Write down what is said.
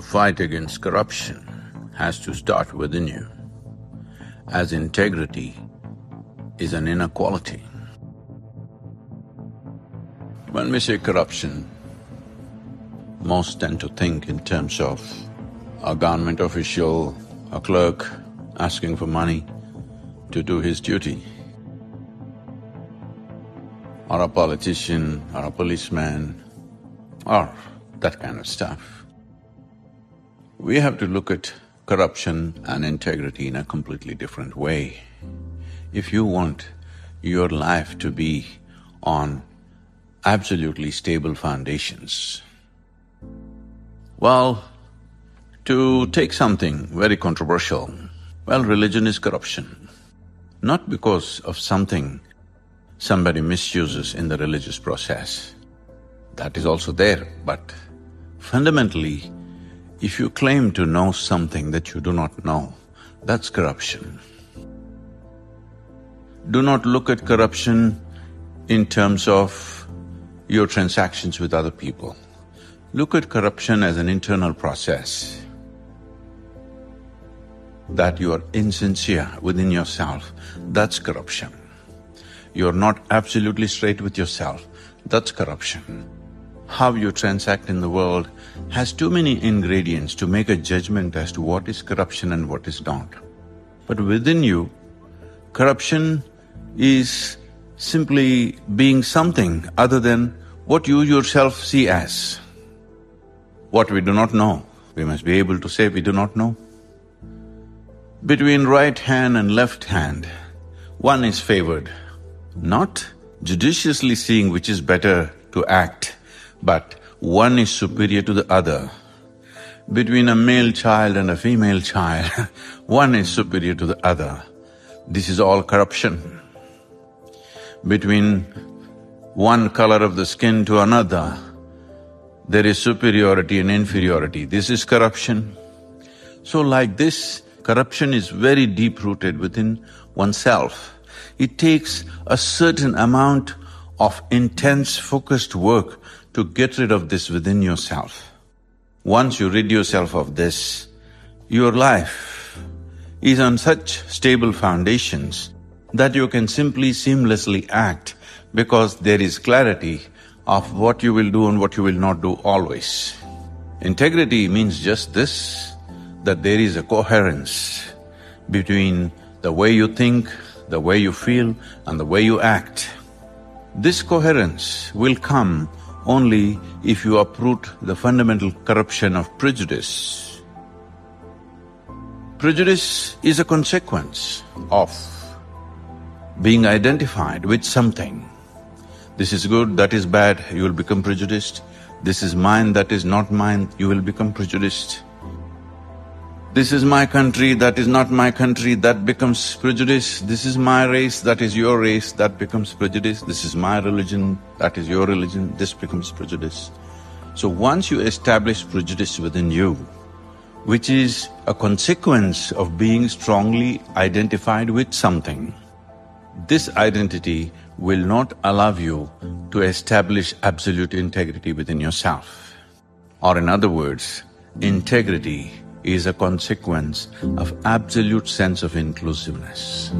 fight against corruption has to start within you, as integrity is an inner quality. When we say corruption, most tend to think in terms of a government official, a clerk asking for money to do his duty, or a politician or a policeman, or that kind of stuff. We have to look at corruption and integrity in a completely different way. If you want your life to be on absolutely stable foundations, well, to take something very controversial, well, religion is corruption. Not because of something somebody misuses in the religious process, that is also there, but fundamentally, if you claim to know something that you do not know, that's corruption. Do not look at corruption in terms of your transactions with other people. Look at corruption as an internal process that you are insincere within yourself, that's corruption. You're not absolutely straight with yourself, that's corruption. How you transact in the world has too many ingredients to make a judgment as to what is corruption and what is not. But within you, corruption is simply being something other than what you yourself see as. What we do not know, we must be able to say we do not know. Between right hand and left hand, one is favored, not judiciously seeing which is better to act, but one is superior to the other. Between a male child and a female child, one is superior to the other. This is all corruption. Between one color of the skin to another, there is superiority and inferiority, this is corruption. So like this, corruption is very deep-rooted within oneself. It takes a certain amount of intense, focused work to get rid of this within yourself. Once you rid yourself of this, your life is on such stable foundations that you can simply seamlessly act because there is clarity of what you will do and what you will not do always. Integrity means just this, that there is a coherence between the way you think, the way you feel and the way you act. This coherence will come only if you uproot the fundamental corruption of prejudice. Prejudice is a consequence of being identified with something. This is good, that is bad, you will become prejudiced. This is mine, that is not mine, you will become prejudiced. This is my country, that is not my country, that becomes prejudice. This is my race, that is your race, that becomes prejudice. This is my religion, that is your religion, this becomes prejudice. So once you establish prejudice within you, which is a consequence of being strongly identified with something, this identity will not allow you to establish absolute integrity within yourself. Or in other words, integrity is a consequence of absolute sense of inclusiveness.